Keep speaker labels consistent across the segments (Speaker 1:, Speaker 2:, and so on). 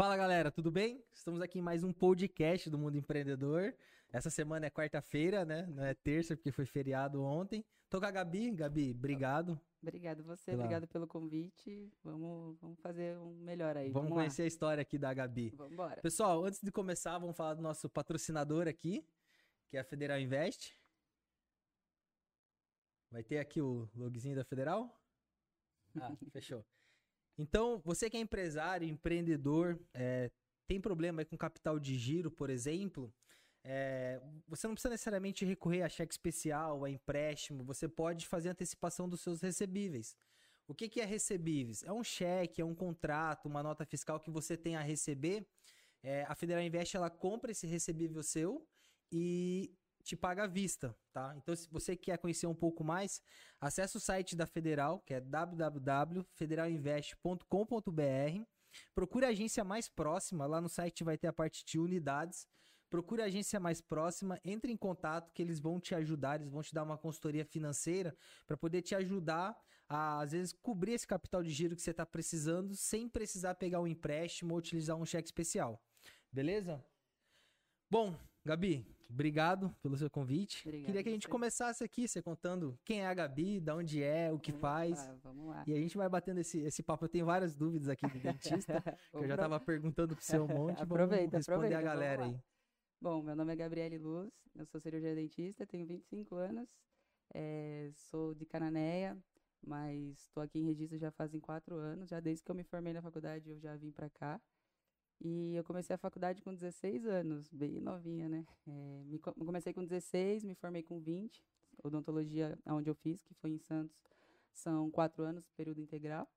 Speaker 1: Fala galera, tudo bem? Estamos aqui em mais um podcast do Mundo Empreendedor. Essa semana é quarta-feira, né? Não é terça, porque foi feriado ontem. Tô com a Gabi. Gabi, obrigado.
Speaker 2: Obrigado você, Pela... obrigado pelo convite. Vamos, vamos fazer um melhor aí.
Speaker 1: Vamos, vamos conhecer lá. a história aqui da Gabi.
Speaker 2: Vamos embora.
Speaker 1: Pessoal, antes de começar, vamos falar do nosso patrocinador aqui, que é a Federal Invest. Vai ter aqui o logzinho da Federal? Ah, fechou. Então, você que é empresário, empreendedor, é, tem problema com capital de giro, por exemplo, é, você não precisa necessariamente recorrer a cheque especial, a empréstimo, você pode fazer antecipação dos seus recebíveis. O que, que é recebíveis? É um cheque, é um contrato, uma nota fiscal que você tem a receber. É, a Federal Invest ela compra esse recebível seu e te paga à vista, tá? Então, se você quer conhecer um pouco mais, acesse o site da Federal, que é www.federalinvest.com.br. Procure a agência mais próxima, lá no site vai ter a parte de unidades. Procure a agência mais próxima, entre em contato que eles vão te ajudar, eles vão te dar uma consultoria financeira para poder te ajudar a, às vezes, cobrir esse capital de giro que você está precisando sem precisar pegar um empréstimo ou utilizar um cheque especial. Beleza? Bom, Gabi, obrigado pelo seu convite. Obrigada Queria que a gente começasse aqui, você contando quem é a Gabi, de onde é, o que vamos faz.
Speaker 2: Lá, vamos lá.
Speaker 1: E a gente vai batendo esse, esse papo. Eu tenho várias dúvidas aqui do dentista, que eu já estava perguntando pro seu monte.
Speaker 2: aproveita,
Speaker 1: vamos responder
Speaker 2: aproveita,
Speaker 1: a galera aí.
Speaker 2: Bom, meu nome é Gabriele Luz, eu sou cirurgiã dentista, tenho 25 anos, é, sou de Cananéia, mas estou aqui em registro já fazem quatro anos, já desde que eu me formei na faculdade eu já vim para cá. E eu comecei a faculdade com 16 anos, bem novinha, né? É, me, comecei com 16, me formei com 20. Odontologia, onde eu fiz, que foi em Santos, são quatro anos, período integral.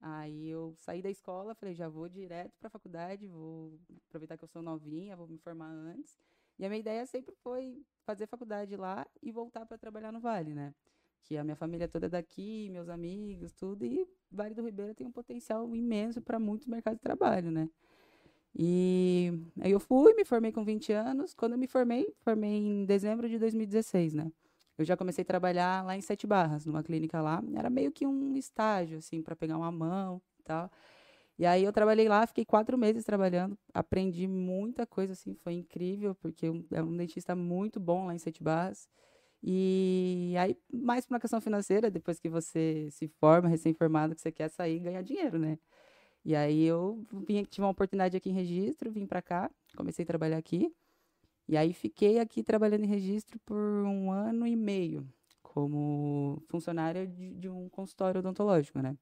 Speaker 2: Aí eu saí da escola, falei, já vou direto para a faculdade, vou aproveitar que eu sou novinha, vou me formar antes. E a minha ideia sempre foi fazer faculdade lá e voltar para trabalhar no Vale, né? Que a minha família toda é daqui, meus amigos, tudo, e Vale do Ribeira tem um potencial imenso para muitos mercados de trabalho, né? E aí eu fui, me formei com 20 anos. Quando eu me formei, formei em dezembro de 2016, né? Eu já comecei a trabalhar lá em Sete Barras, numa clínica lá. Era meio que um estágio, assim, para pegar uma mão e tal. E aí eu trabalhei lá, fiquei quatro meses trabalhando, aprendi muita coisa, assim, foi incrível, porque é um dentista muito bom lá em Sete Barras. E aí, mais para uma questão financeira, depois que você se forma, recém-formado, que você quer sair e ganhar dinheiro, né? E aí eu vim, tive uma oportunidade aqui em registro, vim para cá, comecei a trabalhar aqui. E aí fiquei aqui trabalhando em registro por um ano e meio, como funcionária de, de um consultório odontológico, né?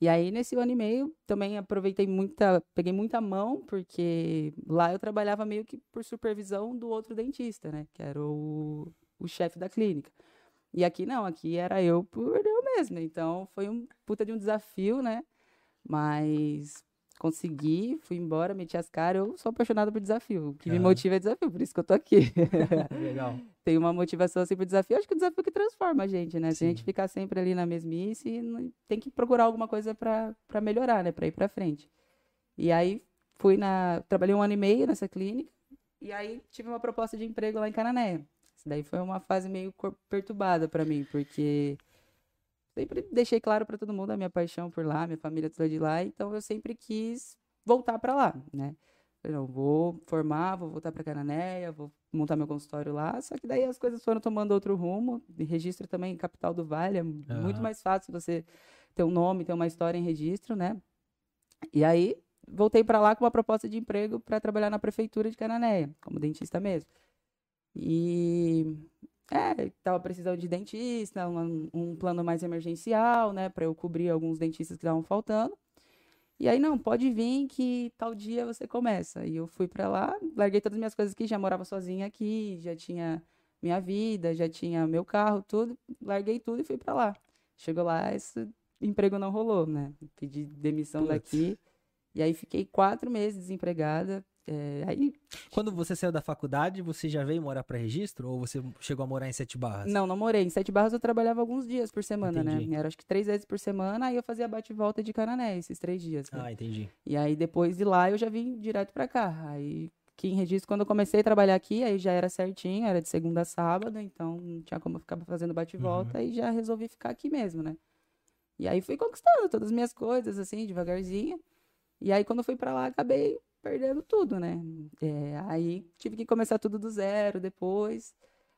Speaker 2: E aí, nesse ano e meio, também aproveitei muita, peguei muita mão, porque lá eu trabalhava meio que por supervisão do outro dentista, né? Que era o, o chefe da clínica. E aqui não, aqui era eu por eu mesma. Então, foi um puta de um desafio, né? Mas consegui, fui embora, meti as caras. Eu sou apaixonada por desafio. O que me motiva é desafio, por isso que eu tô aqui.
Speaker 1: Legal.
Speaker 2: Tem uma motivação assim por desafio. Acho que o desafio que transforma a gente, né? Sim. Se a gente ficar sempre ali na mesmice, tem que procurar alguma coisa para melhorar, né? Para ir para frente. E aí fui na. Trabalhei um ano e meio nessa clínica. E aí tive uma proposta de emprego lá em Canané. Isso daí foi uma fase meio perturbada para mim, porque sempre deixei claro para todo mundo a minha paixão por lá, minha família toda de lá, então eu sempre quis voltar para lá, né? Eu vou formar, vou voltar para Cananéia, vou montar meu consultório lá, só que daí as coisas foram tomando outro rumo. registro também capital do Vale, é uhum. muito mais fácil você ter um nome, ter uma história em registro, né? E aí voltei para lá com uma proposta de emprego para trabalhar na prefeitura de Cananéia, como dentista mesmo. E é, tava precisando de dentista, um, um plano mais emergencial, né, para eu cobrir alguns dentistas que estavam faltando. E aí, não, pode vir que tal dia você começa. E eu fui para lá, larguei todas as minhas coisas aqui, já morava sozinha aqui, já tinha minha vida, já tinha meu carro, tudo. Larguei tudo e fui para lá. Chegou lá, esse emprego não rolou, né? Pedi demissão Putz. daqui. E aí fiquei quatro meses desempregada. É, aí...
Speaker 1: Quando você saiu da faculdade, você já veio morar para registro? Ou você chegou a morar em Sete Barras?
Speaker 2: Não, não morei. Em Sete Barras eu trabalhava alguns dias por semana, né? entendi. né? Era acho que três vezes por semana, aí eu fazia bate-volta de Canané, esses três dias.
Speaker 1: Né? Ah, entendi.
Speaker 2: E aí depois de lá eu já vim direto para cá. Aí aqui em registro, quando eu comecei a trabalhar aqui, aí já era certinho, era de segunda a sábado, então não tinha como eu ficar fazendo bate-volta, uhum. e já resolvi ficar aqui mesmo, né? E aí fui conquistando todas as minhas coisas, assim, devagarzinho. E aí, quando eu fui para lá, acabei perdendo tudo, né? É, aí tive que começar tudo do zero depois.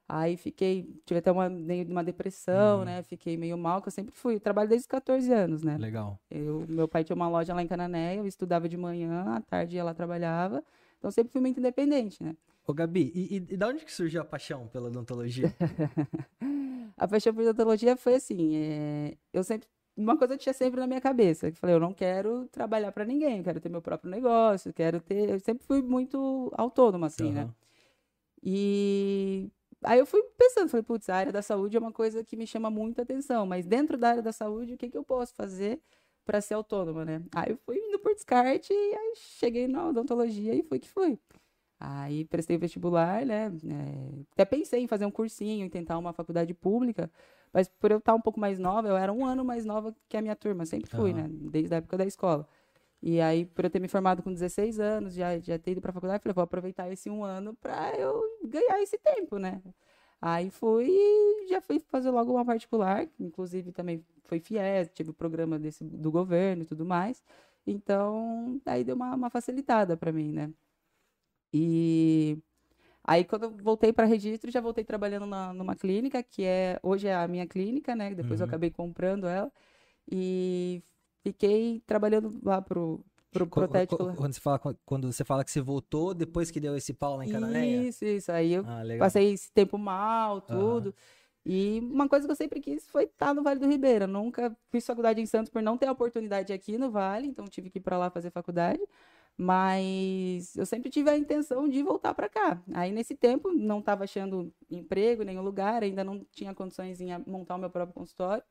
Speaker 2: Aí fiquei, tive até uma, uma depressão, uhum. né? Fiquei meio mal, que eu sempre fui. trabalho desde os 14 anos, né?
Speaker 1: Legal.
Speaker 2: Eu, meu pai tinha uma loja lá em Canané, eu estudava de manhã, à tarde ela trabalhava. Então sempre fui muito independente, né?
Speaker 1: Ô, Gabi, e, e, e da onde que surgiu a paixão pela odontologia?
Speaker 2: a paixão pela odontologia foi assim, é... eu sempre uma coisa eu tinha sempre na minha cabeça, que falei, eu não quero trabalhar para ninguém, eu quero ter meu próprio negócio, quero ter, eu sempre fui muito autônoma assim, uhum. né? E aí eu fui pensando, falei, putz, a área da saúde é uma coisa que me chama muita atenção, mas dentro da área da saúde, o que que eu posso fazer para ser autônoma, né? Aí eu fui indo por descarte e aí cheguei na odontologia e fui que fui. Aí prestei o vestibular, né? É, até pensei em fazer um cursinho, em tentar uma faculdade pública, mas por eu estar um pouco mais nova, eu era um ano mais nova que a minha turma, sempre fui, uhum. né? Desde a época da escola. E aí, por eu ter me formado com 16 anos, já, já ter ido para a faculdade, falei, vou aproveitar esse um ano para eu ganhar esse tempo, né? Aí fui e já fui fazer logo uma particular, inclusive também foi FIES, tive o programa desse, do governo e tudo mais. Então, aí deu uma, uma facilitada para mim, né? E Aí, quando eu voltei para registro, já voltei trabalhando na, numa clínica, que é hoje é a minha clínica, né? Depois uhum. eu acabei comprando ela. E fiquei trabalhando lá pro, pro protético.
Speaker 1: Quando você, fala, quando você fala que você voltou depois que deu esse pau lá em Cananéia?
Speaker 2: Isso, isso. Aí eu ah, passei esse tempo mal, tudo. Uhum. E uma coisa que eu sempre quis foi estar no Vale do Ribeira. Nunca fiz faculdade em Santos por não ter a oportunidade aqui no Vale, então tive que ir para lá fazer faculdade. Mas eu sempre tive a intenção de voltar para cá. Aí, nesse tempo, não estava achando emprego em nenhum lugar, ainda não tinha condições em montar o meu próprio consultório.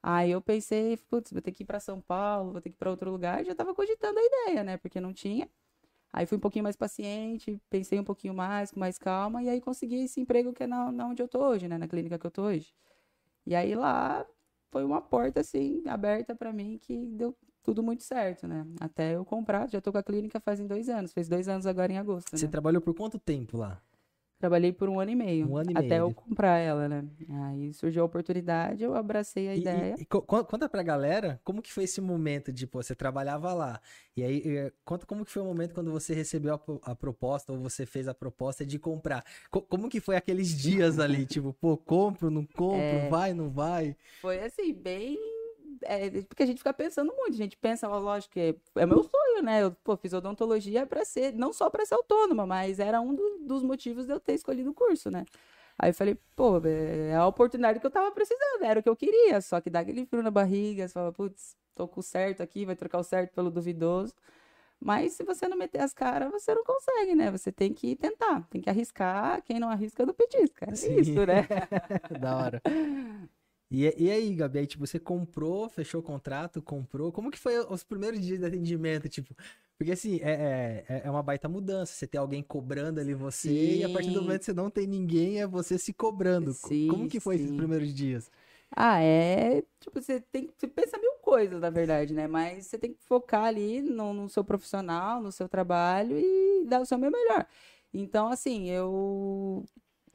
Speaker 2: Aí eu pensei, putz, vou ter que ir para São Paulo, vou ter que ir para outro lugar. Já estava cogitando a ideia, né? Porque não tinha. Aí fui um pouquinho mais paciente, pensei um pouquinho mais, com mais calma, e aí consegui esse emprego que é na, na onde eu tô hoje, né? Na clínica que eu tô hoje. E aí lá foi uma porta, assim, aberta para mim que deu tudo muito certo, né? Até eu comprar, já tô com a clínica fazem dois anos, fez dois anos agora em agosto.
Speaker 1: Você
Speaker 2: né?
Speaker 1: trabalhou por quanto tempo lá?
Speaker 2: Trabalhei por um ano e meio.
Speaker 1: Um ano e
Speaker 2: até
Speaker 1: meio.
Speaker 2: Até eu comprar ela, né? Aí surgiu a oportunidade, eu abracei a
Speaker 1: e,
Speaker 2: ideia.
Speaker 1: E, e, conta pra galera como que foi esse momento de, pô, você trabalhava lá. E aí, conta como que foi o momento quando você recebeu a, a proposta, ou você fez a proposta de comprar. Co como que foi aqueles dias ali? tipo, pô, compro, não compro, é... vai, não vai?
Speaker 2: Foi assim, bem é, porque a gente fica pensando muito, a gente pensa, ó, lógico que é, é meu sonho, né? Eu pô, fiz odontologia para ser, não só para ser autônoma, mas era um do, dos motivos de eu ter escolhido o curso, né? Aí eu falei, pô, é a oportunidade que eu tava precisando, era o que eu queria, só que dá aquele frio na barriga, você fala, putz, tô com o certo aqui, vai trocar o certo pelo duvidoso. Mas se você não meter as caras, você não consegue, né? Você tem que tentar, tem que arriscar. Quem não arrisca não petisca. É isso, né?
Speaker 1: da hora. E, e aí, Gabi, aí, tipo, você comprou, fechou o contrato, comprou. Como que foi os primeiros dias de atendimento, tipo? Porque, assim, é, é, é uma baita mudança. Você tem alguém cobrando ali você sim. e a partir do momento que você não tem ninguém, é você se cobrando. Sim, Como que foi sim. esses primeiros dias?
Speaker 2: Ah, é... Tipo, você tem que... Você pensa mil coisas, na verdade, né? Mas você tem que focar ali no, no seu profissional, no seu trabalho e dar o seu melhor. Então, assim, eu...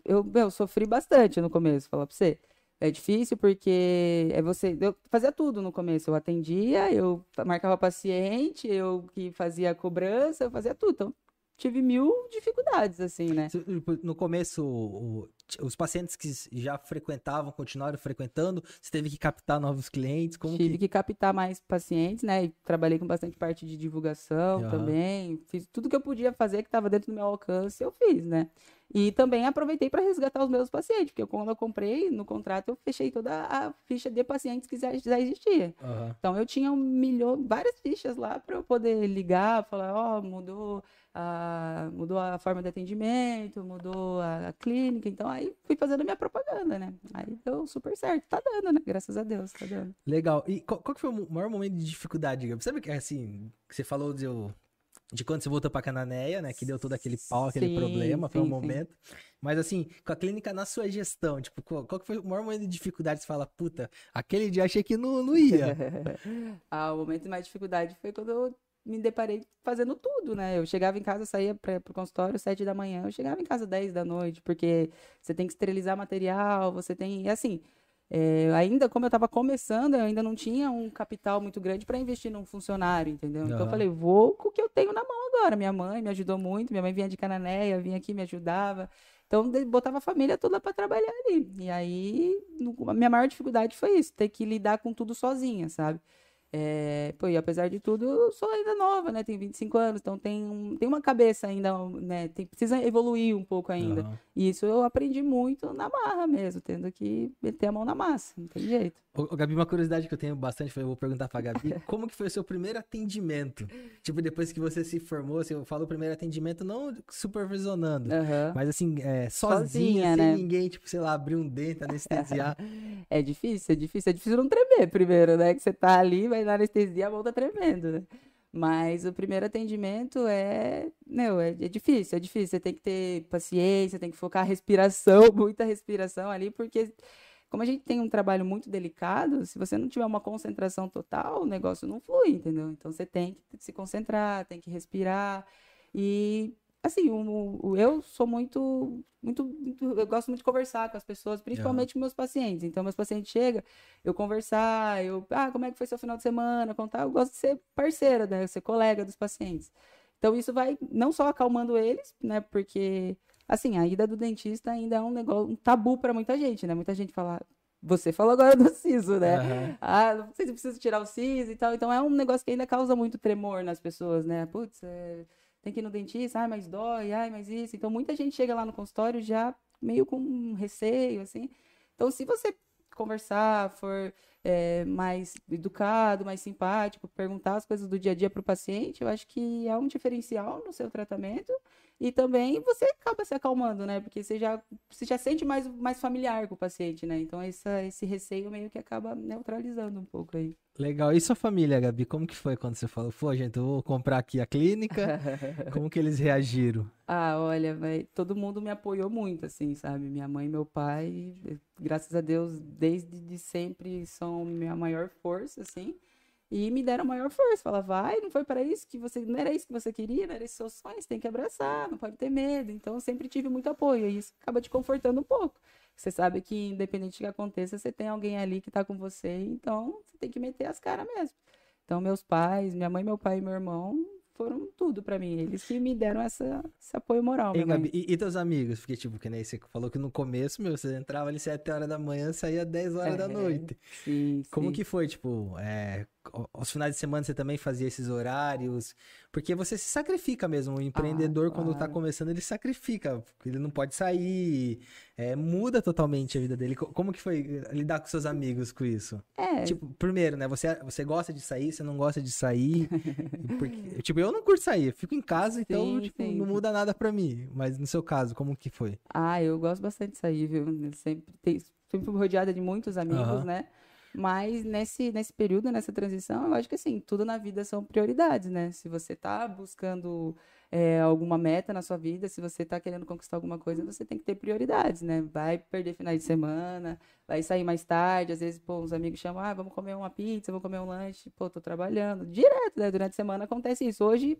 Speaker 2: Eu, eu sofri bastante no começo, falar pra você. É difícil porque é você. Eu fazia tudo no começo. Eu atendia, eu marcava paciente, eu que fazia cobrança, eu fazia tudo. Então, tive mil dificuldades, assim, né?
Speaker 1: Tipo, no começo, os pacientes que já frequentavam, continuaram frequentando, você teve que captar novos clientes? Como
Speaker 2: tive
Speaker 1: que...
Speaker 2: que captar mais pacientes, né? E trabalhei com bastante parte de divulgação uhum. também. Fiz tudo que eu podia fazer que estava dentro do meu alcance, eu fiz, né? E também aproveitei para resgatar os meus pacientes, porque quando eu comprei no contrato, eu fechei toda a ficha de pacientes que já, já existia. Uhum. Então eu tinha um milhão, várias fichas lá para eu poder ligar, falar, ó, oh, mudou a, mudou a forma de atendimento, mudou a, a, clínica, então aí fui fazendo a minha propaganda, né? Aí deu super certo, tá dando, né? Graças a Deus, tá dando.
Speaker 1: Legal. E qual, qual que foi o maior momento de dificuldade, Gabi? Sabe que assim, que você falou de de quando você voltou pra Cananéia, né? Que deu todo aquele pau, aquele sim, problema, foi sim, um momento. Sim. Mas assim, com a clínica na sua gestão, tipo, qual, qual foi o maior momento de dificuldade? Você fala, puta, aquele dia achei que não, não ia.
Speaker 2: ah, o momento de mais dificuldade foi quando eu me deparei fazendo tudo, né? Eu chegava em casa, saía para o consultório sete da manhã, eu chegava em casa dez da noite, porque você tem que esterilizar material, você tem. E assim, é, ainda, como eu estava começando, eu ainda não tinha um capital muito grande para investir num funcionário, entendeu? Então eu falei, vou com o que eu tenho na mão agora. Minha mãe me ajudou muito, minha mãe vinha de Cananéia, vinha aqui, me ajudava. Então, botava a família toda para trabalhar ali. E aí, a minha maior dificuldade foi isso, ter que lidar com tudo sozinha, sabe? É, pô, e apesar de tudo, eu sou ainda nova, né? Tenho 25 anos, então tem, tem uma cabeça ainda, né? Tem, precisa evoluir um pouco ainda. Uhum. E isso eu aprendi muito na marra mesmo, tendo que meter a mão na massa, não tem jeito.
Speaker 1: Ô, Gabi, uma curiosidade que eu tenho bastante, eu vou perguntar pra Gabi, como que foi o seu primeiro atendimento? Tipo, depois que você se formou, assim, eu falo o primeiro atendimento não supervisionando, uhum. mas assim, é, sozinha, sozinha sem né? ninguém, tipo, sei lá, abrir um dente, anestesiar.
Speaker 2: é difícil, é difícil, é difícil não tremer primeiro, né? Que você tá ali, vai na anestesia, a mão tá tremendo, né? Mas o primeiro atendimento é, meu, é, é, difícil, é difícil. Você tem que ter paciência, tem que focar a respiração, muita respiração ali, porque como a gente tem um trabalho muito delicado, se você não tiver uma concentração total, o negócio não flui, entendeu? Então você tem que se concentrar, tem que respirar. E assim, o, o, eu sou muito, muito, muito, eu gosto muito de conversar com as pessoas, principalmente com meus pacientes. Então, meus pacientes chegam, eu conversar, eu, ah, como é que foi seu final de semana, contar, eu gosto de ser parceira, né, ser colega dos pacientes. Então, isso vai não só acalmando eles, né, porque assim, a ida do dentista ainda é um negócio, um tabu para muita gente, né? Muita gente fala, você falou agora do siso, né? Uhum. Ah, não sei se precisa tirar o siso e tal. Então é um negócio que ainda causa muito tremor nas pessoas, né? Putz, é... tem que ir no dentista, ai, mas dói, ai, mas isso. Então muita gente chega lá no consultório já meio com um receio, assim. Então, se você conversar, for é, mais educado, mais simpático, perguntar as coisas do dia a dia para o paciente, eu acho que é um diferencial no seu tratamento e também você acaba se acalmando, né? Porque você já, você já sente mais, mais familiar com o paciente, né? Então essa, esse receio meio que acaba neutralizando um pouco aí.
Speaker 1: Legal. E sua família, Gabi? Como que foi quando você falou, pô, gente, eu vou comprar aqui a clínica? Como que eles reagiram?
Speaker 2: Ah, olha, véio, todo mundo me apoiou muito, assim, sabe? Minha mãe e meu pai, graças a Deus, desde de sempre são minha maior força, assim. E me deram maior força. Fala, vai, não foi para isso que você. Não era isso que você queria, não era esse seu sonho, você tem que abraçar, não pode ter medo. Então, eu sempre tive muito apoio. E isso acaba te confortando um pouco. Você sabe que, independente do que aconteça, você tem alguém ali que tá com você. Então, você tem que meter as caras mesmo. Então, meus pais, minha mãe, meu pai e meu irmão foram tudo para mim. Eles que me deram essa, esse apoio moral.
Speaker 1: E, Gabi, e, e, teus amigos? Porque, tipo, que nem você falou que no começo, meu, você entrava ali 7 horas da manhã, saía 10 horas é, da noite.
Speaker 2: Sim,
Speaker 1: Como
Speaker 2: sim.
Speaker 1: que foi, tipo, é, aos finais de semana você também fazia esses horários? Porque você se sacrifica mesmo. O empreendedor, ah, quando tá começando, ele sacrifica. Ele não pode sair. É, muda totalmente a vida dele. Como que foi lidar com seus amigos com isso?
Speaker 2: É.
Speaker 1: Tipo, primeiro, né? Você, você gosta de sair, você não gosta de sair. porque, tipo, eu não curto sair, eu fico em casa, então, sim, tipo, sim. não muda nada pra mim. Mas no seu caso, como que foi?
Speaker 2: Ah, eu gosto bastante de sair, viu? Eu sempre, tem, sempre rodeada de muitos amigos, uhum. né? Mas nesse, nesse período, nessa transição, eu acho que assim, tudo na vida são prioridades, né? Se você está buscando é, alguma meta na sua vida, se você está querendo conquistar alguma coisa, você tem que ter prioridades, né? Vai perder finais de semana, vai sair mais tarde, às vezes, pô, uns amigos chamam, ah, vamos comer uma pizza, vamos comer um lanche, pô, tô trabalhando. Direto, né? Durante a semana acontece isso. Hoje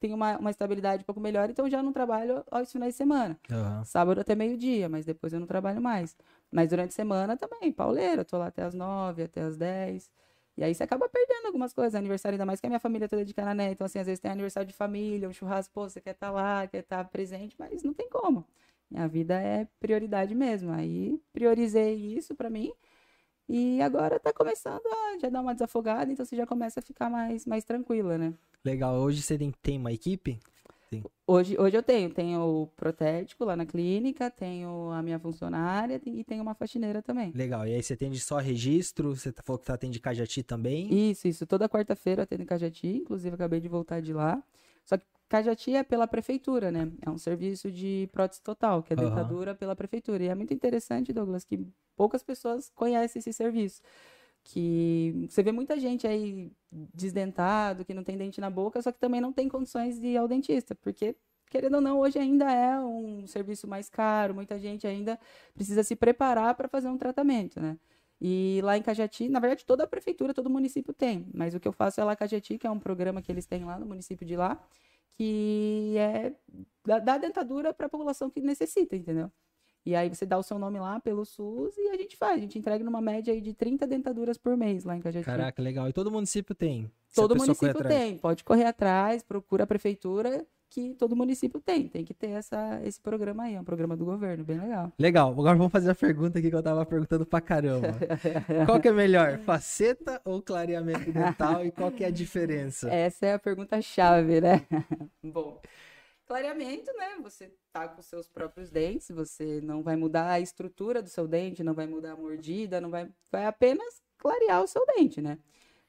Speaker 2: tenho uma, uma estabilidade um pouco melhor, então já não trabalho aos finais de semana. Uhum. Sábado até meio-dia, mas depois eu não trabalho mais. Mas durante a semana também, pauleira, tô lá até as nove, até as dez. E aí você acaba perdendo algumas coisas. Aniversário, ainda mais que a minha família toda é de Canané. Então, assim, às vezes tem aniversário de família, um churrasco, pô, você quer estar tá lá, quer estar tá presente, mas não tem como. Minha vida é prioridade mesmo. Aí priorizei isso para mim. E agora tá começando a já dar uma desafogada, então você já começa a ficar mais, mais tranquila, né?
Speaker 1: Legal. Hoje você tem uma equipe?
Speaker 2: Sim. Hoje, hoje eu tenho. Tenho o protético lá na clínica, tenho a minha funcionária e tenho uma faxineira também.
Speaker 1: Legal. E aí você atende só registro? Você tá, falou que tá atende Cajati também?
Speaker 2: Isso, isso. Toda quarta-feira eu atendo Cajati. Inclusive, acabei de voltar de lá. Só que Cajati é pela prefeitura, né? É um serviço de prótese total, que é dentadura uhum. pela prefeitura. E é muito interessante, Douglas, que poucas pessoas conhecem esse serviço que você vê muita gente aí desdentado, que não tem dente na boca, só que também não tem condições de ir ao dentista, porque querendo ou não, hoje ainda é um serviço mais caro, muita gente ainda precisa se preparar para fazer um tratamento, né? E lá em Cajati, na verdade, toda a prefeitura, todo município tem, mas o que eu faço é lá Cajati, que é um programa que eles têm lá no município de lá, que é da, dentadura para a população que necessita, entendeu? E aí você dá o seu nome lá pelo SUS e a gente faz. A gente entrega numa média aí de 30 dentaduras por mês lá em Cajati.
Speaker 1: Caraca, legal. E todo município tem?
Speaker 2: Todo município tem. Pode correr atrás, procura a prefeitura que todo município tem. Tem que ter essa, esse programa aí, é um programa do governo, bem legal.
Speaker 1: Legal. Agora vamos fazer a pergunta aqui que eu tava perguntando pra caramba. qual que é melhor, faceta ou clareamento dental e qual que é a diferença?
Speaker 2: Essa é a pergunta chave, né? Bom, clareamento, né? Você tá com seus próprios dentes, você não vai mudar a estrutura do seu dente, não vai mudar a mordida, não vai, vai apenas clarear o seu dente, né?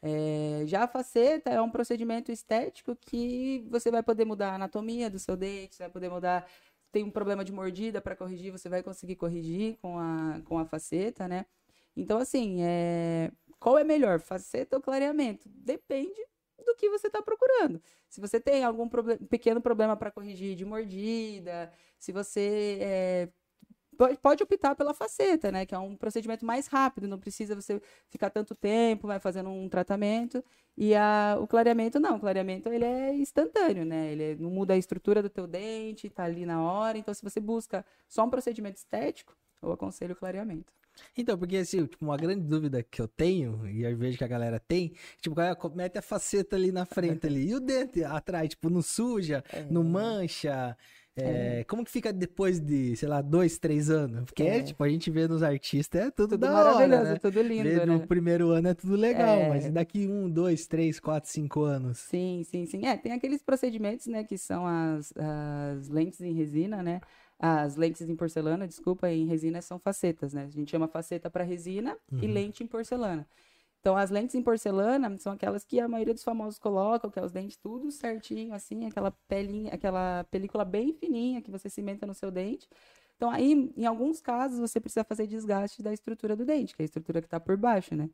Speaker 2: É, já a faceta é um procedimento estético que você vai poder mudar a anatomia do seu dente, você vai poder mudar. Tem um problema de mordida para corrigir, você vai conseguir corrigir com a, com a faceta, né? Então, assim, é... qual é melhor, faceta ou clareamento? Depende do que você está procurando. Se você tem algum problem pequeno problema para corrigir de mordida, se você é, pode optar pela faceta, né? Que é um procedimento mais rápido, não precisa você ficar tanto tempo, vai fazendo um tratamento. E a, o clareamento não, o clareamento ele é instantâneo, né? Ele não muda a estrutura do teu dente, tá ali na hora. Então, se você busca só um procedimento estético, eu aconselho o clareamento.
Speaker 1: Então, porque assim, tipo, uma grande dúvida que eu tenho, e eu vejo que a galera tem, tipo, mete a faceta ali na frente ali, e o dente atrás, tipo, não suja, é. não mancha. É, é. Como que fica depois de, sei lá, dois, três anos? Porque, é. tipo, a gente vê nos artistas, é tudo, tudo da maravilhoso, hora, né?
Speaker 2: tudo lindo, vê né?
Speaker 1: No primeiro ano é tudo legal, é. mas daqui um, dois, três, quatro, cinco anos?
Speaker 2: Sim, sim, sim. É, tem aqueles procedimentos, né, que são as, as lentes em resina, né? As lentes em porcelana, desculpa, em resina são facetas, né? A gente chama faceta para resina uhum. e lente em porcelana. Então, as lentes em porcelana são aquelas que a maioria dos famosos colocam, que é os dentes tudo certinho, assim, aquela pelinha, aquela película bem fininha que você cimenta no seu dente. Então, aí, em alguns casos, você precisa fazer desgaste da estrutura do dente, que é a estrutura que está por baixo, né?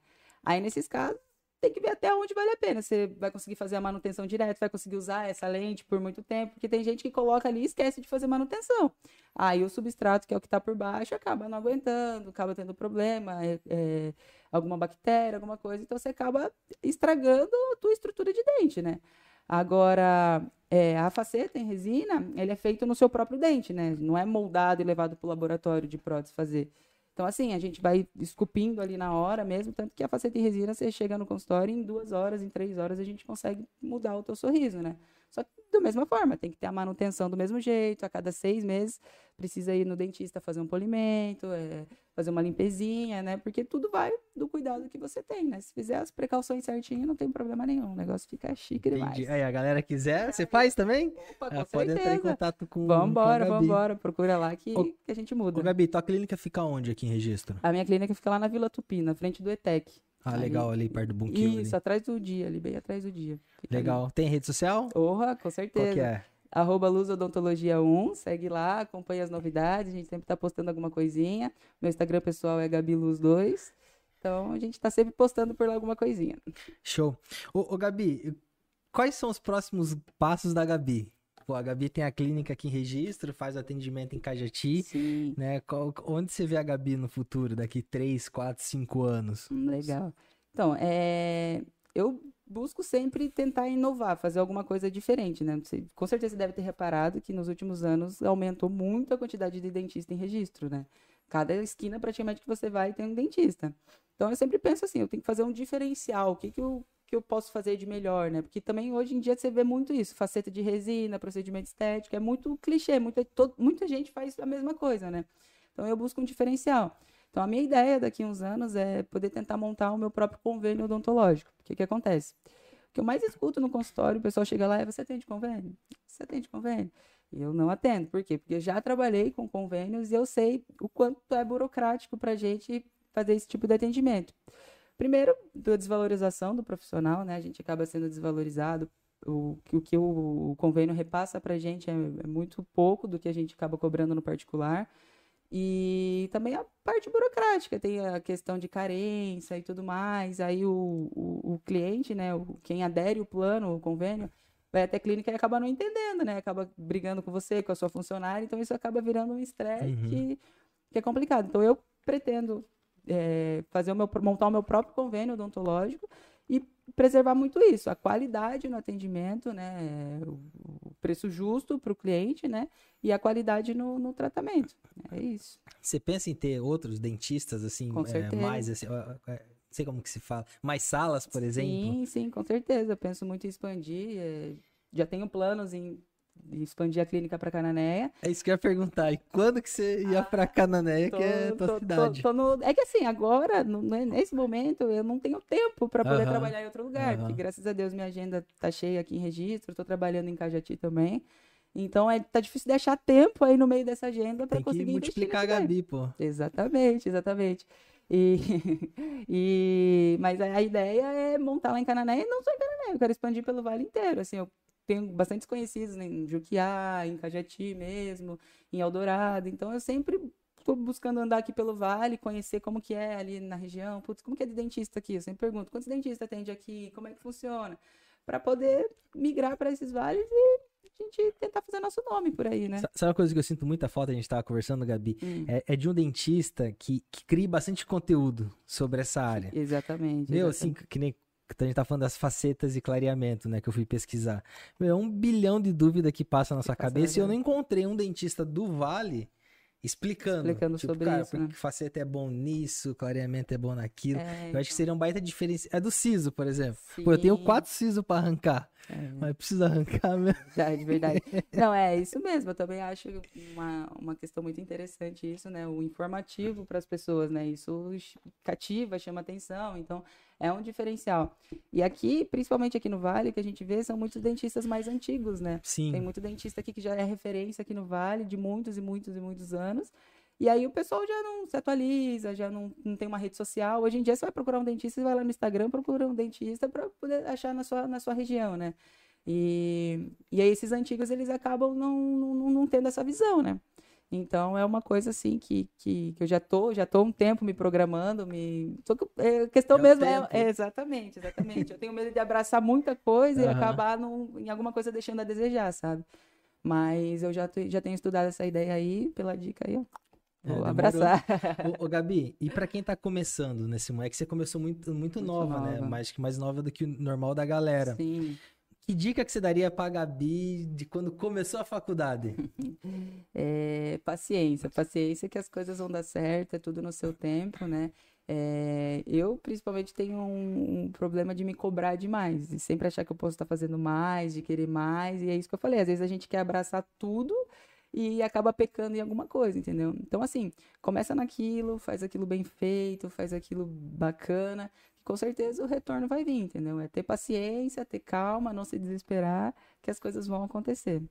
Speaker 2: Aí, nesses casos, tem que ver até onde vale a pena. Você vai conseguir fazer a manutenção direto, vai conseguir usar essa lente por muito tempo, porque tem gente que coloca ali e esquece de fazer manutenção. Aí o substrato, que é o que está por baixo, acaba não aguentando, acaba tendo problema, é, é, alguma bactéria, alguma coisa, então você acaba estragando a tua estrutura de dente, né? Agora, é, a faceta em resina, ele é feito no seu próprio dente, né? Não é moldado e levado para o laboratório de prótese fazer. Então, assim, a gente vai esculpindo ali na hora mesmo, tanto que a faceta em resina, você chega no consultório em duas horas, em três horas, a gente consegue mudar o teu sorriso, né? Só que da mesma forma, tem que ter a manutenção do mesmo jeito, a cada seis meses precisa ir no dentista fazer um polimento, é, fazer uma limpezinha, né? Porque tudo vai do cuidado que você tem, né? Se fizer as precauções certinho, não tem problema nenhum. O negócio fica chique Entendi. demais.
Speaker 1: Aí a galera quiser, você faz também?
Speaker 2: Opa, com ah, pode entrar em contato com Vambora, com vambora. Procura lá que, ô, que a gente muda.
Speaker 1: Ô, Gabi, tua clínica fica onde aqui em registro?
Speaker 2: A minha clínica fica lá na Vila Tupi, na frente do ETEC.
Speaker 1: Ah, legal, ali perto do Bunquinho.
Speaker 2: Isso, ali. atrás do dia, ali, bem atrás do dia.
Speaker 1: Fica legal. Ali. Tem rede social?
Speaker 2: Porra, com certeza.
Speaker 1: Qual que é?
Speaker 2: Arroba Luz Odontologia 1, segue lá, acompanha as novidades, a gente sempre tá postando alguma coisinha. Meu Instagram pessoal é Gabi Luz 2. Então a gente tá sempre postando por lá alguma coisinha.
Speaker 1: Show. Ô, ô Gabi, quais são os próximos passos da Gabi? Pô, a Gabi tem a clínica aqui em registro, faz atendimento em Cajati.
Speaker 2: Sim.
Speaker 1: Né? Qual, onde você vê a Gabi no futuro, daqui 3, 4, 5 anos?
Speaker 2: Hum, legal. Então, é... eu busco sempre tentar inovar, fazer alguma coisa diferente, né? Você, com certeza você deve ter reparado que nos últimos anos aumentou muito a quantidade de dentista em registro, né? Cada esquina praticamente que você vai tem um dentista. Então eu sempre penso assim, eu tenho que fazer um diferencial. O que, que eu que eu posso fazer de melhor, né? Porque também hoje em dia você vê muito isso, faceta de resina, procedimento estético, é muito clichê, muita, todo, muita gente faz a mesma coisa, né? Então eu busco um diferencial. Então a minha ideia daqui a uns anos é poder tentar montar o meu próprio convênio odontológico. O que que acontece? O que eu mais escuto no consultório, o pessoal chega lá e você atende convênio? Você atende convênio? E eu não atendo. Por quê? Porque eu já trabalhei com convênios e eu sei o quanto é burocrático para a gente fazer esse tipo de atendimento. Primeiro, da desvalorização do profissional, né? A gente acaba sendo desvalorizado. O, o que o, o convênio repassa para a gente é, é muito pouco do que a gente acaba cobrando no particular. E também a parte burocrática, tem a questão de carência e tudo mais. Aí o, o, o cliente, né, o, quem adere o plano, o convênio, vai até a clínica e acaba não entendendo, né? Acaba brigando com você, com a sua funcionária, então isso acaba virando um estresse uhum. que, que é complicado. Então eu pretendo é, fazer o meu, montar o meu próprio convênio odontológico e preservar muito isso, a qualidade no atendimento, né? O, preço justo para o cliente, né? E a qualidade no, no tratamento. É isso.
Speaker 1: Você pensa em ter outros dentistas, assim, é, mais assim, ó, é, não sei como que se fala, mais salas, por exemplo?
Speaker 2: Sim, sim, com certeza. Eu penso muito em expandir. é, Já tenho planos em em expandir a clínica para Cananéia.
Speaker 1: É isso que eu ia perguntar. E quando que você ia pra Cananéia, que é a tua
Speaker 2: Ah, tô- tô-
Speaker 1: cidade?
Speaker 2: tô no- É que assim, agora, no- né, nesse momento, eu não tenho tempo para poder
Speaker 1: Aham,
Speaker 2: trabalhar em outro lugar.
Speaker 1: aham.
Speaker 2: Porque graças a Deus minha agenda tá cheia aqui em registro, tô trabalhando em Cajati também. Então é, tá difícil de achar tempo aí no meio dessa agenda para
Speaker 1: que
Speaker 2: conseguir investir
Speaker 1: multiplicar a. Gabi, pô.
Speaker 2: Exatamente, exatamente. E, e, mas a, a ideia é montar lá em Canané e não só em Canané, eu quero expandir pelo vale inteiro. Assim, eu tenho bastantes conhecidos né, em Juquiá, em Cajati mesmo, em Eldorado. Então eu sempre estou buscando andar aqui pelo vale, conhecer como que é ali na região. Putz, como que é de dentista aqui? Eu sempre pergunto, quantos dentistas atende aqui? Como é que funciona? Para poder migrar para esses vales e a gente tentar fazer nosso nome por aí, né?
Speaker 1: Sa- Sabe uma coisa que eu sinto muita falta, a gente tava conversando, Gabi?
Speaker 2: Hum,
Speaker 1: É, é de um dentista que, que crie bastante conteúdo sobre essa área.
Speaker 2: exatamente.
Speaker 1: Meu,
Speaker 2: exatamente.
Speaker 1: assim, que nem a gente tá falando das facetas e clareamento, né, que eu fui pesquisar. Meu, é um bilhão de dúvidas que passa na sua
Speaker 2: passa,
Speaker 1: cabeça e eu não encontrei um dentista do Vale explicando.
Speaker 2: Explicando
Speaker 1: tipo,
Speaker 2: sobre
Speaker 1: cara,
Speaker 2: isso,
Speaker 1: por
Speaker 2: né?
Speaker 1: que faceta é bom nisso, clareamento é bom naquilo.
Speaker 2: É,
Speaker 1: eu acho que seria um baita diferença. É do siso, por exemplo.
Speaker 2: então.
Speaker 1: Pô, eu tenho
Speaker 2: Sim.
Speaker 1: quatro siso pra arrancar,
Speaker 2: É,
Speaker 1: mas preciso arrancar mesmo.
Speaker 2: verdade, verdade. Não, é isso mesmo. Eu também acho uma, uma questão muito interessante isso, né? O informativo para as pessoas, né? Isso cativa, chama atenção. Então, é um diferencial. E aqui, principalmente aqui no Vale, que a gente vê, são muitos dentistas mais antigos, né?
Speaker 1: Sim.
Speaker 2: Tem muito dentista aqui que já é referência aqui no Vale de muitos e muitos e muitos anos. E aí o pessoal já não se atualiza, já não, não tem uma rede social. Hoje em dia você vai procurar um dentista, você vai lá no Instagram, procura um dentista para poder achar na sua, na sua região, né? E, e aí esses antigos, eles acabam não, não, não tendo essa visão, né? Então é uma coisa assim que, que, que eu já tô, já tô um tempo me programando, me. Que é, a questão
Speaker 1: É
Speaker 2: mesmo é, é exatamente, exatamente. Eu tenho medo de abraçar muita coisa e
Speaker 1: Aham.
Speaker 2: acabar num- em alguma coisa deixando a desejar, sabe? Mas eu já, já tenho estudado essa ideia aí, pela dica aí, ó.
Speaker 1: É,
Speaker 2: Vou
Speaker 1: demorou.
Speaker 2: abraçar.
Speaker 1: Ô, ô, Gabi, e pra quem tá começando nesse mundo? É que você começou muito, muito,
Speaker 2: Muito
Speaker 1: nova, né?
Speaker 2: nova.
Speaker 1: Mais que mais nova do que o normal da galera.
Speaker 2: Sim.
Speaker 1: Que dica que você daria pra Gabi de quando começou a faculdade?
Speaker 2: É, paciência, paciência que as coisas vão dar certo, é tudo no seu tempo, né? É, eu, principalmente, tenho um, um problema de me cobrar demais, de sempre achar que eu posso estar fazendo mais, de querer mais, e é isso que eu falei. Às vezes a gente quer abraçar tudo e acaba pecando em alguma coisa, entendeu? Então, assim, começa naquilo, faz aquilo bem feito, faz aquilo bacana, com certeza o retorno vai vir, entendeu? É ter paciência, ter calma, não se desesperar, que as coisas vão acontecer.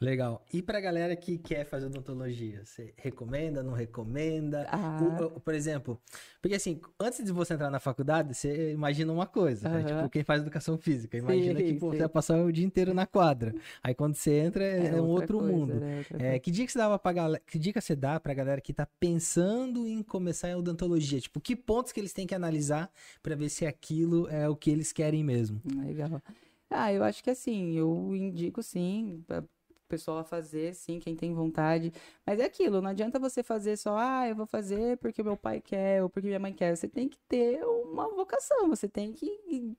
Speaker 1: Legal. E pra galera que quer fazer odontologia? Você recomenda, não recomenda?
Speaker 2: Ah.
Speaker 1: O- o- por exemplo, porque assim, antes de você entrar na faculdade, você imagina uma coisa, né? Tipo, quem faz educação física, imagina
Speaker 2: Sim,
Speaker 1: que pô, você vai passar o dia inteiro na quadra. Aí quando você entra, é, é um
Speaker 2: outra
Speaker 1: outro
Speaker 2: coisa,
Speaker 1: mundo.
Speaker 2: né? Outra
Speaker 1: É, que dica você dava pra galera, que dica você dá pra galera que tá pensando em começar em odontologia? Tipo, que pontos que eles têm que analisar pra ver se aquilo é o que eles querem mesmo?
Speaker 2: Legal. Ah, eu acho que assim, eu indico sim, para o pessoal a fazer, sim, quem tem vontade. Mas é aquilo, não adianta você fazer só, ah, eu vou fazer porque meu pai quer ou porque minha mãe quer. Você tem que ter uma vocação, você tem que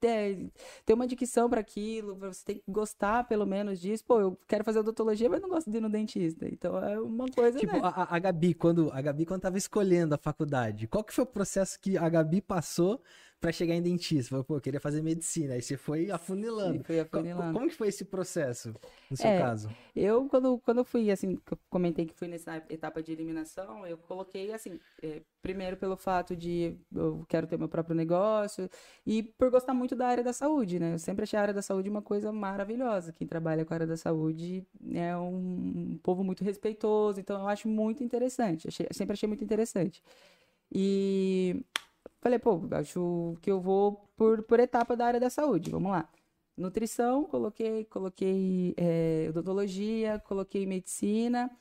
Speaker 2: é, ter uma dicção para aquilo, você tem que gostar pelo menos disso. Pô, eu quero fazer odontologia, mas não gosto de ir no dentista. Então é uma coisa,
Speaker 1: Tipo,
Speaker 2: né?
Speaker 1: a- a Gabi, quando a Gabi quando tava escolhendo a faculdade, qual que foi o processo que a Gabi passou pra chegar em dentista? Falou, pô, eu queria fazer medicina. Aí você foi afunilando.
Speaker 2: E foi afunilando.
Speaker 1: Como que foi esse processo, no seu
Speaker 2: É,
Speaker 1: caso?
Speaker 2: Eu, quando, quando eu fui, assim, que eu comentei que fui nessa etapa de eliminação, eu coloquei, assim, é, primeiro pelo fato de eu quero ter meu próprio negócio e por gostar muito da área da saúde, né? Eu sempre achei a área da saúde uma coisa maravilhosa. Quem trabalha com a área da saúde é um povo muito respeitoso, então eu acho muito interessante. Achei- sempre achei muito interessante. E falei, pô, acho que eu vou por, por etapa da área da saúde, vamos lá. Nutrição, coloquei, coloquei eh, odontologia, coloquei medicina,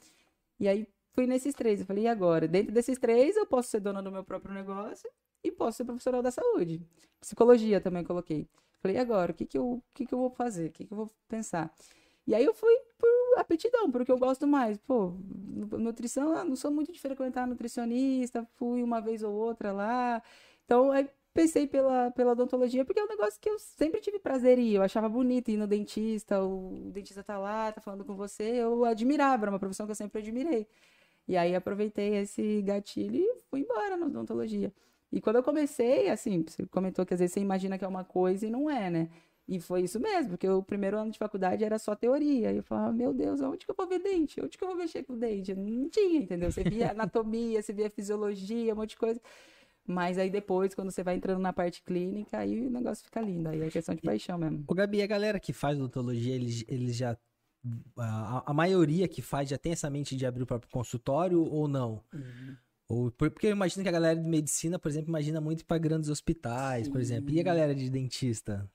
Speaker 2: e aí fui nesses três. Eu falei, e agora? Dentro desses três, eu posso ser dona do meu próprio negócio e posso ser profissional da saúde. Psicologia também coloquei. Falei, e agora? O que que eu, o que que eu vou fazer? O que que eu vou pensar? E aí eu fui por aptidão, por o que eu gosto mais. Pô, nu- nutrição, não sou muito de frequentar nutricionista, fui uma vez ou outra lá. Então, aí pensei pela, pela odontologia porque é um negócio que eu sempre tive prazer em ir. Eu achava bonito ir no dentista, o dentista tá lá, tá falando com você, eu admirava, era uma profissão que eu sempre admirei. E aí aproveitei esse gatilho e fui embora na odontologia. E quando eu comecei, assim, você comentou que às vezes você imagina que é uma coisa e não é, né? E foi isso mesmo, porque o primeiro ano de faculdade era só teoria. E eu falava, meu Deus, onde que eu vou ver dente? Onde que eu vou mexer com dente? Não tinha, entendeu? Você via anatomia, você via fisiologia, um monte de coisa. Mas aí depois, quando você vai entrando na parte clínica, aí o negócio fica lindo. Aí é questão de paixão mesmo.
Speaker 1: O Gabi, a galera que faz odontologia, eles, eles já. A, a maioria que faz já tem essa mente de abrir o próprio consultório ou não? Uhum. Ou, porque eu imagino que a galera de medicina, por exemplo, imagina muito para grandes hospitais, Sim. por exemplo. E a galera de dentista?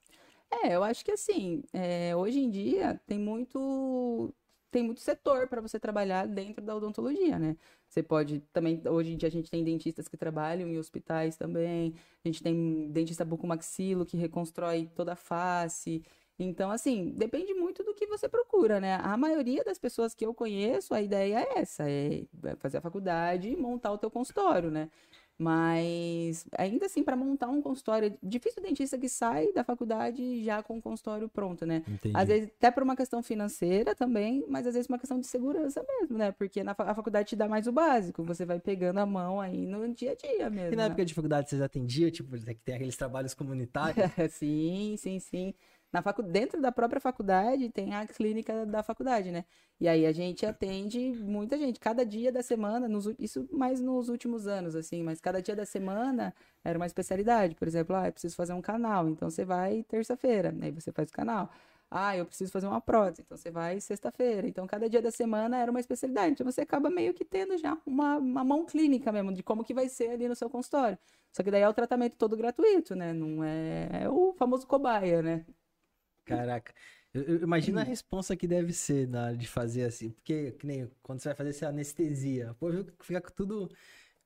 Speaker 2: É, eu acho que assim, é, hoje em dia tem muito tem muito setor para você trabalhar dentro da odontologia, né? Você pode também, hoje em dia a gente tem dentistas que trabalham em hospitais também, a gente tem dentista bucomaxilo que reconstrói toda a face. Então, assim, depende muito do que você procura, né? A maioria das pessoas que eu conheço, a ideia é essa, é fazer a faculdade e montar o teu consultório, né? Mas ainda assim, para montar um consultório, é difícil o dentista que sai da faculdade já com o consultório pronto, né? Entendi. Às vezes, até por uma questão financeira também, mas às vezes uma questão de segurança mesmo, né? Porque na, a faculdade te dá mais o básico, você vai pegando a mão aí no dia a dia mesmo.
Speaker 1: E na né? época de faculdade você já atendia, tipo, tem aqueles trabalhos comunitários?
Speaker 2: sim, sim, sim na facu... dentro da própria faculdade tem a clínica da faculdade, né? E aí a gente atende muita gente. Cada dia da semana, nos... isso mais nos últimos anos, assim, mas cada dia da semana era uma especialidade. Por exemplo, ah, eu preciso fazer um canal, então você vai terça-feira, aí você faz o canal. Ah, eu preciso fazer uma prótese, então você vai sexta-feira. Então, cada dia da semana era uma especialidade. Então, você acaba meio que tendo já uma, uma mão clínica mesmo, de como que vai ser ali no seu consultório. Só que daí é o tratamento todo gratuito, né? Não é, é o famoso cobaia, né?
Speaker 1: Caraca. Imagino a resposta que deve ser na hora de fazer assim. Porque, que nem quando você vai fazer essa anestesia, pô, fica tudo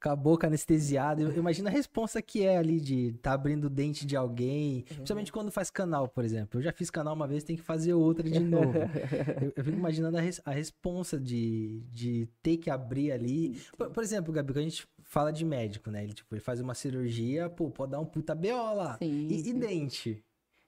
Speaker 1: com a boca anestesiada. Imagino a resposta que é ali de estar tá abrindo o dente de alguém. Uhum. Principalmente quando faz canal, por exemplo. Eu já fiz canal uma vez, tem que fazer outra de novo. eu, eu, fico imaginando a, res, a resposta de, de ter que abrir ali. Por, por, exemplo, Gabi, quando a gente fala de médico, né? Ele, tipo, ele faz uma cirurgia, pô, pode dar um puta BO lá. Sim, e, sim. e dente?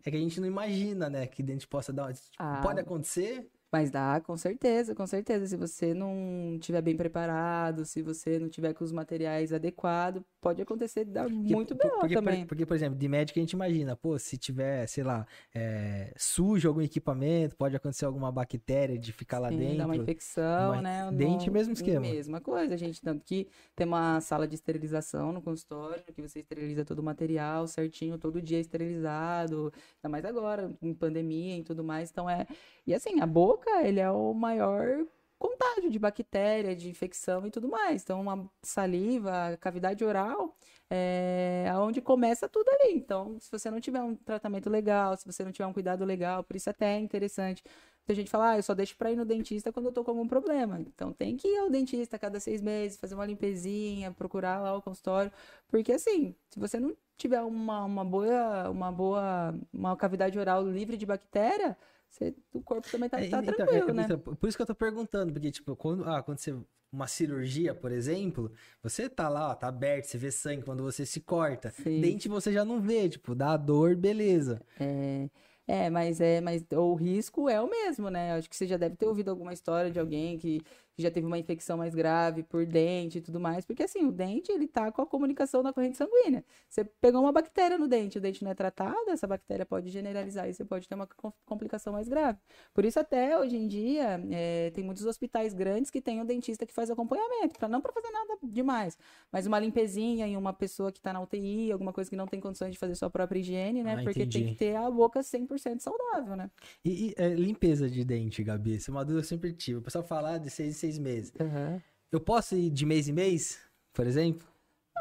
Speaker 1: É que a gente não imagina, né? Que dente possa dar. Tipo, ah, pode acontecer,
Speaker 2: mas dá, com certeza, com certeza. Se você não tiver bem preparado, se você não tiver com os materiais adequados, pode acontecer dar porque, muito bem também.
Speaker 1: Por, porque, por exemplo, de médico a gente imagina, pô, se tiver, sei lá, é, sujo algum equipamento, pode acontecer alguma bactéria de ficar lá dentro.
Speaker 2: Dá uma infecção, uma... né?
Speaker 1: Dente, mesmo esquema.
Speaker 2: Mesma coisa, gente. Tanto que tem uma sala de esterilização no consultório, que você esteriliza todo o material certinho, todo dia esterilizado. Ainda mais agora, em pandemia e tudo mais. Então é. E assim, a boca ele é o maior contágio de bactéria, de infecção e tudo mais. Então, uma saliva, a cavidade oral é onde começa tudo ali. Então, se você não tiver um tratamento legal, se você não tiver um cuidado legal, por isso até é interessante. Tem gente fala, ah, eu só deixo pra ir no dentista quando eu tô com algum problema. Então, tem que ir ao dentista a cada seis meses, fazer uma limpezinha, procurar lá o consultório. Porque, assim, se você não tiver uma, uma boa, uma boa, uma cavidade oral livre de bactéria, você, o corpo também tá, é, tá então, tranquilo, é, né? Então,
Speaker 1: por isso que eu tô perguntando, porque, tipo, quando, ah, quando você. Uma cirurgia, por exemplo, você tá lá, ó, tá aberto, você vê sangue quando você se corta. Sim. Dente você já não vê, tipo, dá dor, beleza.
Speaker 2: É. É, mas é, mas o risco é o mesmo, né? Acho que você já deve ter ouvido alguma história de alguém que já teve uma infecção mais grave por dente e tudo mais, porque assim, o dente ele tá com a comunicação da corrente sanguínea. Você pegou uma bactéria no dente, o dente não é tratado, essa bactéria pode generalizar e você pode ter uma complicação mais grave. Por isso até hoje em dia é, tem muitos hospitais grandes que tem um dentista que faz acompanhamento, para não para fazer nada demais, mas uma limpezinha em uma pessoa que tá na UTI, alguma coisa que não tem condições de fazer sua própria higiene, né? Ah, porque entendi. tem que ter a boca 100% saudável, né?
Speaker 1: E, e é, limpeza de dente, Gabi, isso é uma dúvida que eu sempre tive. O pessoal fala de seis seis meses. Uhum. Eu posso ir de mês em mês, por exemplo?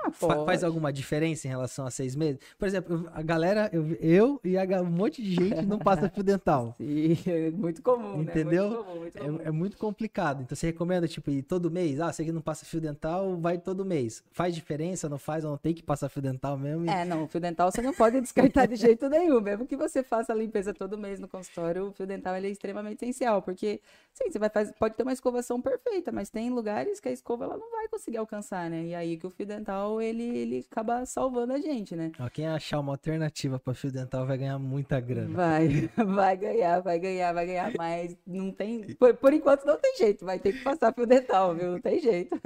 Speaker 1: Ah, Fa faz alguma diferença em relação a seis meses? Por exemplo, a galera, eu, eu e a, um monte de gente não passa fio dental.
Speaker 2: Sim, é muito comum,
Speaker 1: né? Entendeu?
Speaker 2: Né? Muito comum, muito comum.
Speaker 1: É, é, muito complicado. Então você recomenda, tipo, ir todo mês? Ah, você que não passa fio dental, vai todo mês. Faz diferença, não faz, ou não tem que passar fio dental mesmo?
Speaker 2: É, não, o fio dental você não pode descartar de jeito nenhum. Mesmo que você faça a limpeza todo mês no consultório, o fio dental é extremamente essencial, porque, sim, você vai fazer, pode ter uma escovação perfeita, mas tem lugares que a escova ela não vai conseguir alcançar, né? E aí que o fio dental dental, ele, ele acaba salvando a gente, né?
Speaker 1: Ó, quem achar uma alternativa para fio dental vai ganhar muita grana.
Speaker 2: Vai, vai ganhar, vai ganhar, vai ganhar, mas não tem. Por, por enquanto não tem jeito, vai ter que passar fio dental, viu? Não tem jeito.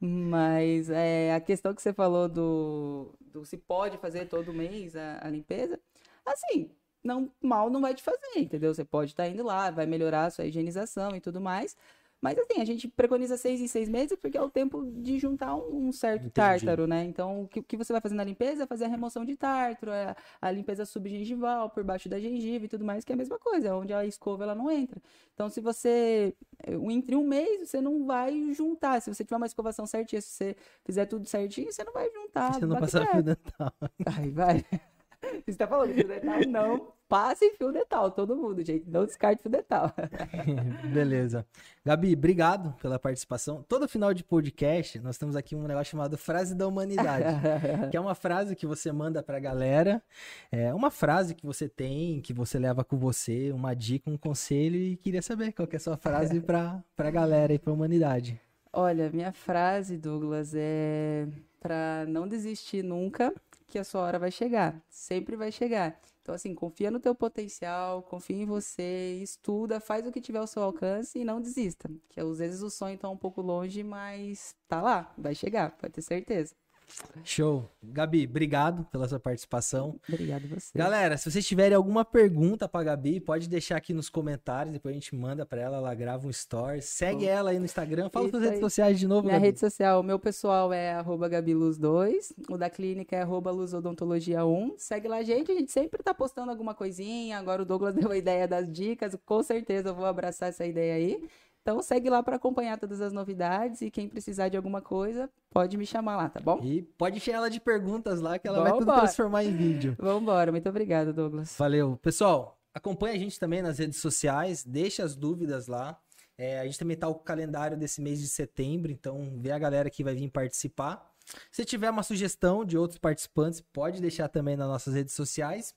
Speaker 2: Mas é, a questão que você falou do, do se pode fazer todo mês a, a limpeza, assim, não mal não vai te fazer, entendeu? Você pode estar indo lá, vai melhorar a sua higienização e tudo mais. Mas assim, a gente preconiza seis em seis meses porque é o tempo de juntar um, um certo
Speaker 1: Entendi.
Speaker 2: tártaro, né? Então, o que, que você vai fazer na limpeza é fazer a remoção de tártaro, é a limpeza subgengival por baixo da gengiva e tudo mais, que é a mesma coisa, é onde a escova ela não entra. Então, se você, eh, entre um mês, você não vai juntar. Se você tiver uma escovação certinha, se você fizer tudo certinho, você não vai juntar.
Speaker 1: Se não passar fio dental.
Speaker 2: Ai, vai. Você tá falando fio dental? Não passe fio dental, todo mundo, gente. Não descarte fio dental.
Speaker 1: Beleza. Gabi, obrigado pela participação. Todo final de podcast, nós temos aqui um negócio chamado Frase da Humanidade. que é uma frase que você manda pra galera. É uma frase que você tem, que você leva com você, uma dica, um conselho. E queria saber qual que é a sua frase pra, pra galera e pra humanidade.
Speaker 2: Olha, minha frase, Douglas, é para não desistir nunca, que a sua hora vai chegar. Sempre vai chegar. Então, assim, confia no teu potencial, confia em você, estuda, faz o que tiver ao seu alcance e não desista. Que às vezes o sonho tá um pouco longe, mas tá lá, vai chegar, pode ter certeza.
Speaker 1: Show. Gabi, obrigado pela sua participação.
Speaker 2: Obrigada a você.
Speaker 1: Galera, se vocês tiverem alguma pergunta pra Gabi, pode deixar aqui nos comentários, depois a gente manda pra ela, ela grava um story. Segue ela aí no Instagram. Fala
Speaker 2: Isso
Speaker 1: suas redes
Speaker 2: aí.
Speaker 1: sociais de novo,
Speaker 2: Minha
Speaker 1: Gabi.
Speaker 2: rede social, o meu pessoal é arroba gabiluz2, o da clínica é arroba luzodontologia1. Segue lá, gente, a gente sempre tá postando alguma coisinha. Agora o Douglas deu a ideia das dicas, com certeza eu vou abraçar essa ideia aí. Então segue lá para acompanhar todas as novidades e quem precisar de alguma coisa, pode me chamar lá, tá bom?
Speaker 1: E pode encher ela de perguntas lá que ela vai tudo
Speaker 2: Vambora.
Speaker 1: transformar em vídeo.
Speaker 2: Vambora, muito obrigada, Douglas.
Speaker 1: Valeu. Pessoal, acompanha a gente também nas redes sociais, deixa as dúvidas lá. É, a gente também tá com o calendário desse mês de setembro, então vê a galera que vai vir participar. Se tiver uma sugestão de outros participantes, pode deixar também nas nossas redes sociais.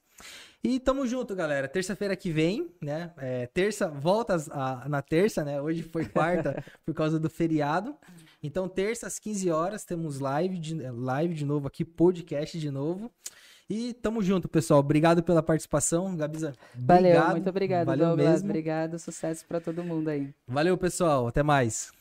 Speaker 1: E tamo junto, galera. Terça-feira que vem, né? É, terça, volta a- na terça, né? Hoje foi quarta por causa do feriado. Então, terça às 15 horas, temos live de, live de novo aqui, podcast de novo. E tamo junto, pessoal. Obrigado pela participação. Gabiza,
Speaker 2: Valeu,
Speaker 1: obrigado.
Speaker 2: muito obrigada,
Speaker 1: Valeu
Speaker 2: Douglas.
Speaker 1: mesmo.
Speaker 2: Obrigado, sucesso para todo mundo aí.
Speaker 1: Valeu, pessoal. Até mais.